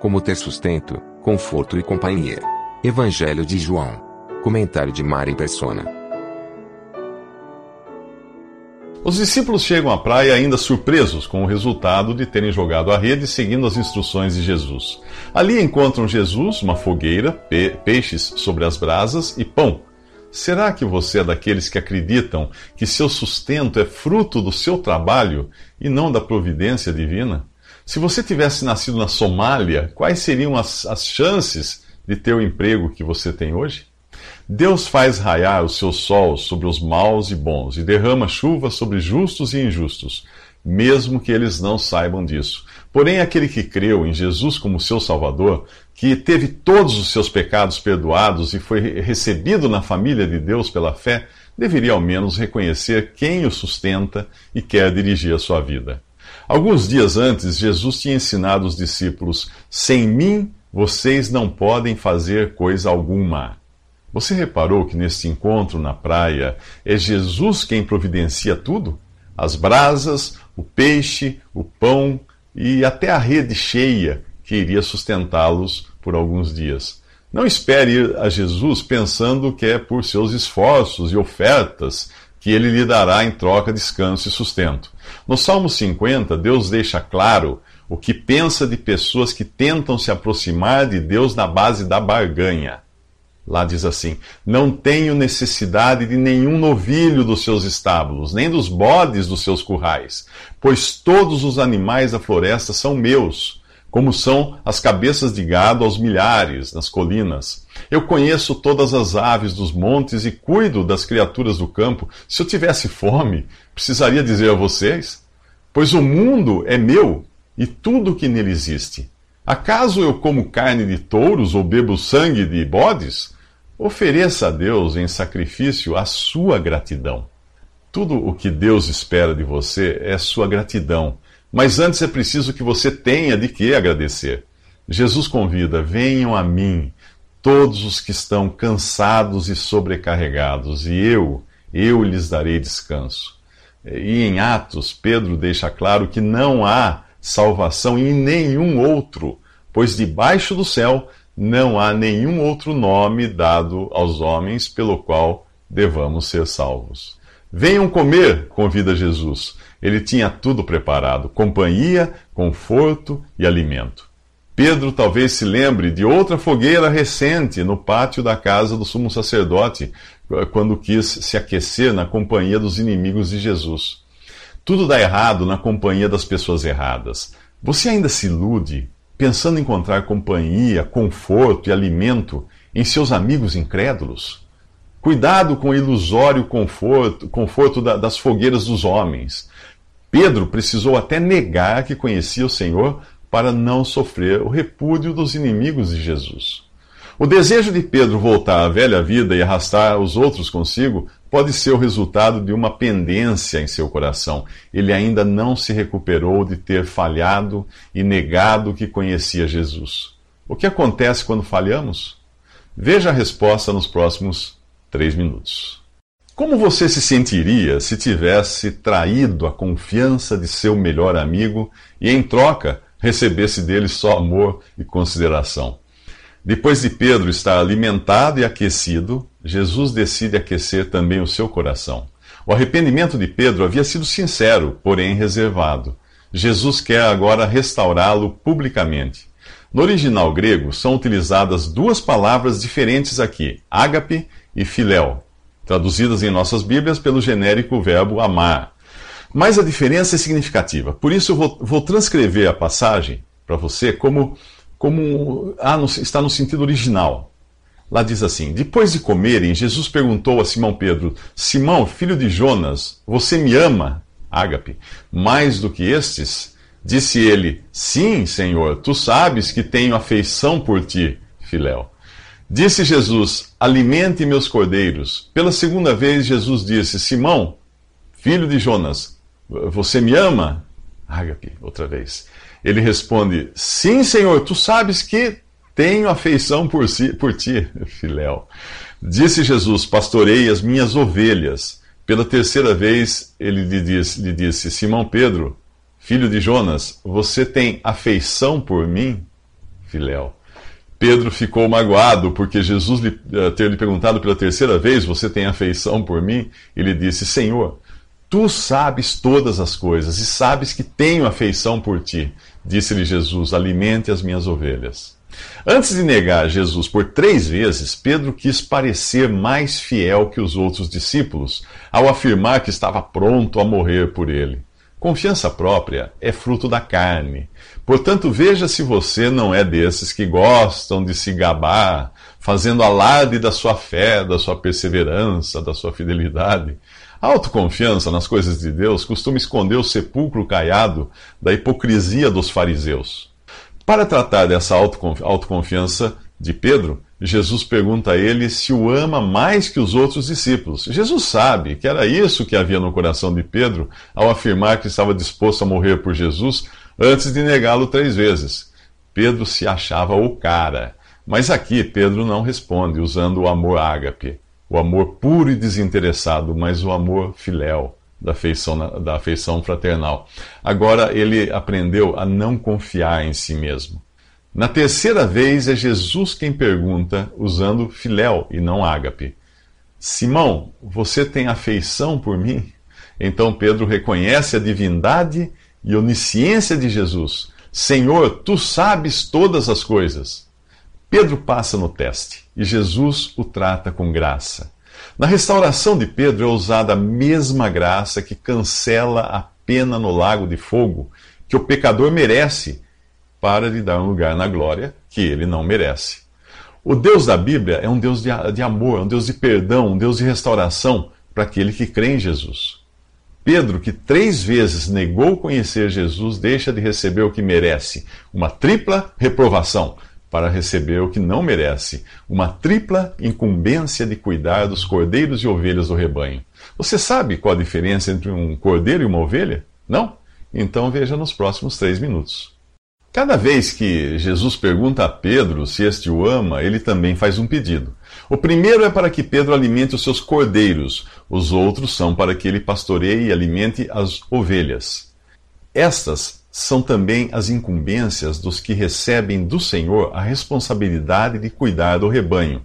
Como ter sustento, conforto e companhia. Evangelho de João. Comentário de Mari Persona. Os discípulos chegam à praia ainda surpresos com o resultado de terem jogado a rede seguindo as instruções de Jesus. Ali encontram Jesus, uma fogueira, pe peixes sobre as brasas e pão. Será que você é daqueles que acreditam que seu sustento é fruto do seu trabalho e não da providência divina? Se você tivesse nascido na Somália, quais seriam as, as chances de ter o emprego que você tem hoje? Deus faz raiar o seu sol sobre os maus e bons e derrama chuva sobre justos e injustos, mesmo que eles não saibam disso. Porém, aquele que creu em Jesus como seu Salvador, que teve todos os seus pecados perdoados e foi recebido na família de Deus pela fé, deveria ao menos reconhecer quem o sustenta e quer dirigir a sua vida. Alguns dias antes, Jesus tinha ensinado os discípulos: Sem mim vocês não podem fazer coisa alguma. Você reparou que neste encontro na praia é Jesus quem providencia tudo? As brasas, o peixe, o pão e até a rede cheia que iria sustentá-los por alguns dias. Não espere ir a Jesus pensando que é por seus esforços e ofertas que ele lhe dará em troca descanso e sustento. No Salmo 50, Deus deixa claro o que pensa de pessoas que tentam se aproximar de Deus na base da barganha. Lá diz assim: Não tenho necessidade de nenhum novilho dos seus estábulos, nem dos bodes dos seus currais, pois todos os animais da floresta são meus, como são as cabeças de gado aos milhares nas colinas. Eu conheço todas as aves dos montes e cuido das criaturas do campo. Se eu tivesse fome, precisaria dizer a vocês? Pois o mundo é meu e tudo o que nele existe. Acaso eu como carne de touros ou bebo sangue de bodes? Ofereça a Deus em sacrifício a sua gratidão. Tudo o que Deus espera de você é sua gratidão, mas antes é preciso que você tenha de que agradecer. Jesus convida: venham a mim, todos os que estão cansados e sobrecarregados, e eu, eu lhes darei descanso. E em Atos, Pedro deixa claro que não há salvação em nenhum outro, pois debaixo do céu não há nenhum outro nome dado aos homens pelo qual devamos ser salvos. Venham comer, convida Jesus. Ele tinha tudo preparado: companhia, conforto e alimento. Pedro talvez se lembre de outra fogueira recente no pátio da casa do sumo sacerdote, quando quis se aquecer na companhia dos inimigos de Jesus. Tudo dá errado na companhia das pessoas erradas. Você ainda se ilude pensando em encontrar companhia, conforto e alimento em seus amigos incrédulos? Cuidado com o ilusório conforto, conforto da, das fogueiras dos homens. Pedro precisou até negar que conhecia o Senhor para não sofrer o repúdio dos inimigos de Jesus. O desejo de Pedro voltar à velha vida e arrastar os outros consigo pode ser o resultado de uma pendência em seu coração. Ele ainda não se recuperou de ter falhado e negado que conhecia Jesus. O que acontece quando falhamos? Veja a resposta nos próximos três minutos. Como você se sentiria se tivesse traído a confiança de seu melhor amigo e, em troca, recebesse dele só amor e consideração? Depois de Pedro estar alimentado e aquecido, Jesus decide aquecer também o seu coração. O arrependimento de Pedro havia sido sincero, porém reservado. Jesus quer agora restaurá-lo publicamente. No original grego são utilizadas duas palavras diferentes aqui, ágape e filéu, traduzidas em nossas Bíblias pelo genérico verbo amar. Mas a diferença é significativa. Por isso eu vou, vou transcrever a passagem para você como como ah, no, está no sentido original. Lá diz assim: Depois de comerem, Jesus perguntou a Simão Pedro: Simão, filho de Jonas, você me ama? ágape, mais do que estes? Disse ele: Sim, Senhor, tu sabes que tenho afeição por ti, Filéu. Disse Jesus: Alimente meus cordeiros. Pela segunda vez, Jesus disse: Simão, filho de Jonas, você me ama? Ágape, outra vez. Ele responde: Sim, Senhor, tu sabes que tenho afeição por, si, por ti, Filéu. Disse Jesus: Pastorei as minhas ovelhas. Pela terceira vez, ele lhe disse, lhe disse: Simão Pedro, filho de Jonas, você tem afeição por mim? Filéu. Pedro ficou magoado porque Jesus lhe, uh, ter lhe perguntado pela terceira vez: Você tem afeição por mim? Ele disse: Senhor, tu sabes todas as coisas e sabes que tenho afeição por ti. Disse-lhe Jesus: Alimente as minhas ovelhas. Antes de negar Jesus por três vezes, Pedro quis parecer mais fiel que os outros discípulos ao afirmar que estava pronto a morrer por ele. Confiança própria é fruto da carne. Portanto, veja se você não é desses que gostam de se gabar, fazendo alarde da sua fé, da sua perseverança, da sua fidelidade. A autoconfiança nas coisas de Deus costuma esconder o sepulcro caiado da hipocrisia dos fariseus. Para tratar dessa autoconfiança de Pedro, Jesus pergunta a ele se o ama mais que os outros discípulos. Jesus sabe que era isso que havia no coração de Pedro ao afirmar que estava disposto a morrer por Jesus antes de negá-lo três vezes. Pedro se achava o cara. Mas aqui Pedro não responde usando o amor ágape, o amor puro e desinteressado, mas o amor filéu da afeição, da afeição fraternal. Agora ele aprendeu a não confiar em si mesmo. Na terceira vez é Jesus quem pergunta, usando filéu e não ágape. Simão, você tem afeição por mim? Então Pedro reconhece a divindade e onisciência de Jesus. Senhor, tu sabes todas as coisas. Pedro passa no teste e Jesus o trata com graça. Na restauração de Pedro é usada a mesma graça que cancela a pena no lago de fogo que o pecador merece para lhe dar um lugar na glória que ele não merece. O Deus da Bíblia é um Deus de, amor, um Deus de perdão, um Deus de restauração para aquele que crê em Jesus. Pedro, que três vezes negou conhecer Jesus, deixa de receber o que merece, uma tripla reprovação, para receber o que não merece, uma tripla incumbência de cuidar dos cordeiros e ovelhas do rebanho. Você sabe qual a diferença entre um cordeiro e uma ovelha? Não? Então veja nos próximos três minutos. Cada vez que Jesus pergunta a Pedro se este o ama, ele também faz um pedido. O primeiro é para que Pedro alimente os seus cordeiros, os outros são para que ele pastoreie e alimente as ovelhas. Estas são também as incumbências dos que recebem do Senhor a responsabilidade de cuidar do rebanho.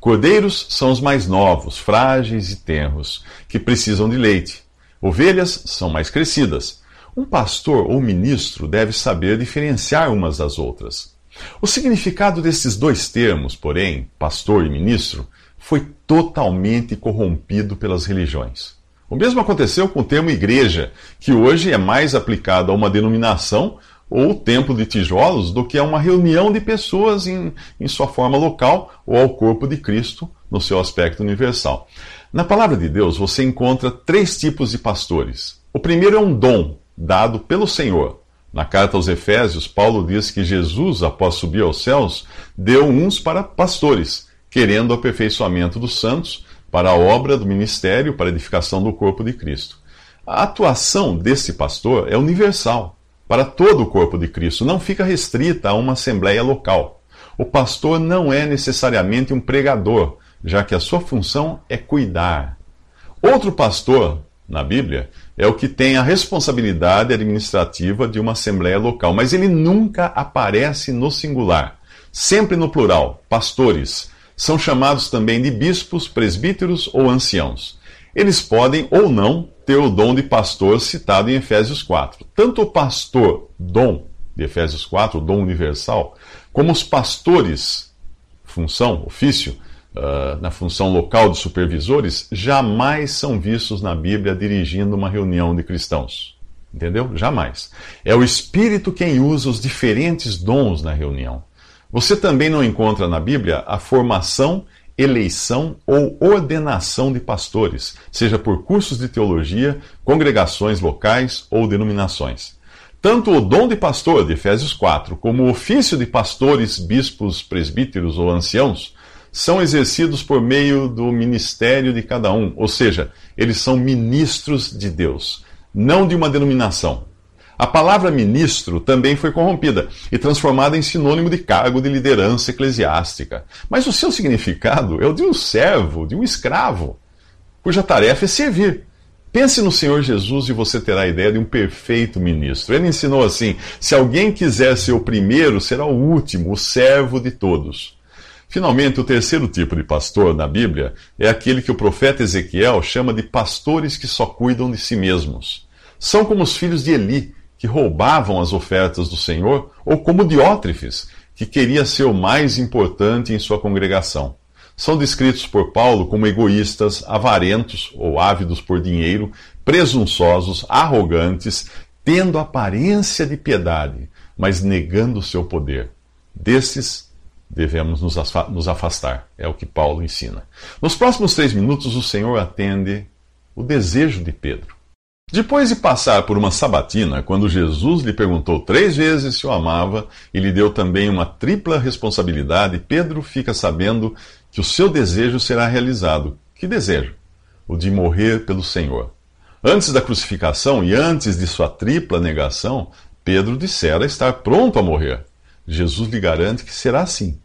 Cordeiros são os mais novos, frágeis e tenros, que precisam de leite. Ovelhas são mais crescidas um pastor ou ministro deve saber diferenciar umas das outras. O significado desses dois termos, porém, pastor e ministro, foi totalmente corrompido pelas religiões. O mesmo aconteceu com o termo igreja, que hoje é mais aplicado a uma denominação ou templo de tijolos do que a uma reunião de pessoas em, em sua forma local ou ao corpo de Cristo no seu aspecto universal. Na palavra de Deus você encontra três tipos de pastores. O primeiro é um dom, dado pelo Senhor. Na carta aos Efésios, Paulo diz que Jesus, após subir aos céus, deu uns para pastores, querendo o aperfeiçoamento dos santos, para a obra do ministério, para a edificação do corpo de Cristo. A atuação desse pastor é universal, para todo o corpo de Cristo, não fica restrita a uma assembleia local. O pastor não é necessariamente um pregador, já que a sua função é cuidar. Outro pastor, na Bíblia, é o que tem a responsabilidade administrativa de uma assembleia local, mas ele nunca aparece no singular, sempre no plural, pastores. São chamados também de bispos, presbíteros ou anciãos. Eles podem ou não ter o dom de pastor citado em Efésios 4. Tanto o pastor, dom, de Efésios 4, o dom universal, como os pastores, função, ofício, uh, na função local de supervisores, jamais são vistos na Bíblia dirigindo uma reunião de cristãos. Entendeu? Jamais. É o Espírito quem usa os diferentes dons na reunião. Você também não encontra na Bíblia a formação eleição ou ordenação de pastores, seja por cursos de teologia, congregações locais ou denominações. Tanto o dom de pastor, de Efésios 4, como o ofício de pastores, bispos, presbíteros ou anciãos, são exercidos por meio do ministério de cada um, ou seja, eles são ministros de Deus, não de uma denominação. A palavra ministro também foi corrompida e transformada em sinônimo de cargo de liderança eclesiástica. Mas o seu significado é o de um servo, de um escravo, cuja tarefa é servir. Pense no Senhor Jesus e você terá a ideia de um perfeito ministro. Ele ensinou assim: se alguém quiser ser o primeiro, será o último, o servo de todos. Finalmente, o terceiro tipo de pastor na Bíblia é aquele que o profeta Ezequiel chama de pastores que só cuidam de si mesmos. São como os filhos de Eli, que roubavam as ofertas do Senhor, ou como Diótrefes, que queria ser o mais importante em sua congregação. São descritos por Paulo como egoístas, avarentos ou ávidos por dinheiro, presunçosos, arrogantes, tendo aparência de piedade, mas negando o seu poder. Desses devemos nos afastar, é o que Paulo ensina. Nos próximos três minutos, o Senhor atende o desejo de Pedro. Depois de passar por uma sabatina, quando Jesus lhe perguntou três vezes se o amava e lhe deu também uma tripla responsabilidade, Pedro fica sabendo que o seu desejo será realizado. Que desejo? O de morrer pelo Senhor. Antes da crucificação e antes de sua tripla negação, Pedro dissera estar pronto a morrer. Jesus lhe garante que será assim.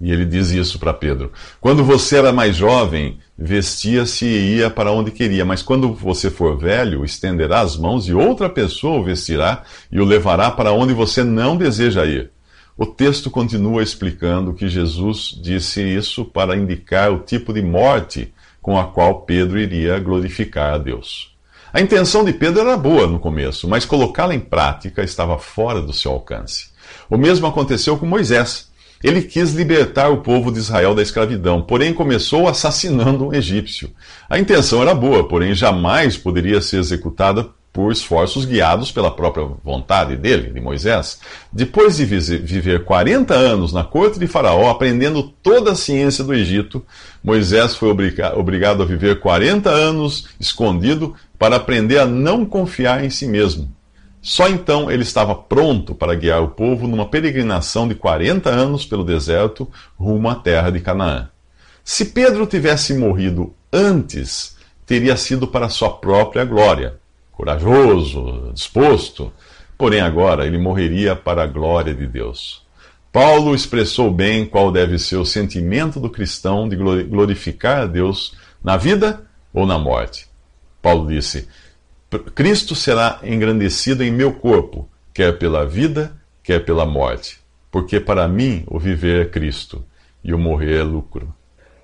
E ele diz isso para Pedro: Quando você era mais jovem, vestia-se e ia para onde queria, mas quando você for velho, estenderá as mãos e outra pessoa o vestirá e o levará para onde você não deseja ir. O texto continua explicando que Jesus disse isso para indicar o tipo de morte com a qual Pedro iria glorificar a Deus. A intenção de Pedro era boa no começo, mas colocá-la em prática estava fora do seu alcance. O mesmo aconteceu com Moisés. Ele quis libertar o povo de Israel da escravidão, porém começou assassinando um egípcio. A intenção era boa, porém jamais poderia ser executada por esforços guiados pela própria vontade dele, de Moisés. Depois de viver 40 anos na corte de Faraó, aprendendo toda a ciência do Egito, Moisés foi obrigado a viver 40 anos escondido para aprender a não confiar em si mesmo. Só então ele estava pronto para guiar o povo numa peregrinação de 40 anos pelo deserto rumo à terra de Canaã. Se Pedro tivesse morrido antes, teria sido para sua própria glória, corajoso, disposto, porém agora ele morreria para a glória de Deus. Paulo expressou bem qual deve ser o sentimento do cristão de glorificar a Deus na vida ou na morte. Paulo disse: Cristo será engrandecido em meu corpo, quer pela vida, quer pela morte. Porque para mim o viver é Cristo e o morrer é lucro.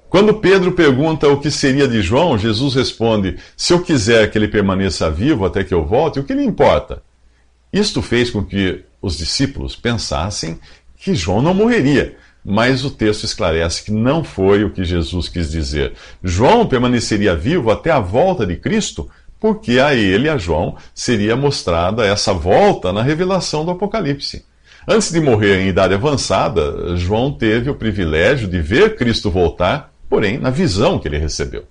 Quando Pedro pergunta o que seria de João, Jesus responde: Se eu quiser que ele permaneça vivo até que eu volte, o que lhe importa? Isto fez com que os discípulos pensassem que João não morreria. Mas o texto esclarece que não foi o que Jesus quis dizer. João permaneceria vivo até a volta de Cristo porque a ele, a João, seria mostrada essa volta na revelação do Apocalipse. Antes de morrer em idade avançada, João teve o privilégio de ver Cristo voltar, porém na visão que ele recebeu.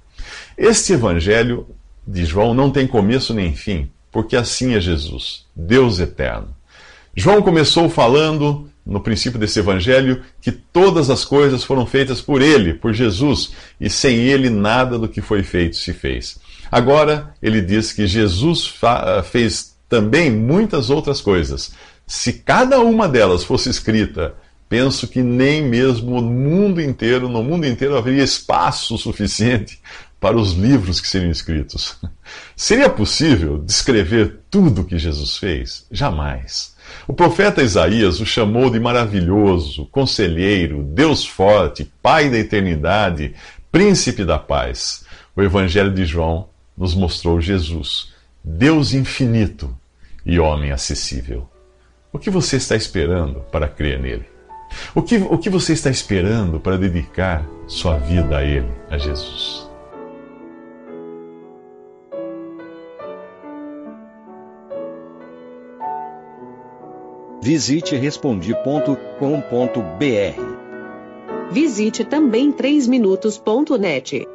Este evangelho de João não tem começo nem fim, porque assim é Jesus, Deus eterno. João começou falando no princípio desse evangelho que todas as coisas foram feitas por ele, por Jesus, e sem ele nada do que foi feito se fez. Agora, ele diz que Jesus fez também muitas outras coisas. Se cada uma delas fosse escrita, penso que nem mesmo no mundo inteiro, no mundo inteiro haveria espaço suficiente para os livros que seriam escritos. Seria possível descrever tudo o que Jesus fez? Jamais. O profeta Isaías o chamou de maravilhoso, conselheiro, Deus forte, Pai da eternidade, príncipe da paz. O Evangelho de João nos mostrou Jesus, Deus infinito e homem acessível. O que você está esperando para crer nele? O que, o que você está esperando para dedicar sua vida a Ele, a Jesus? Visite Respondi.com.br. Visite também 3minutos.net.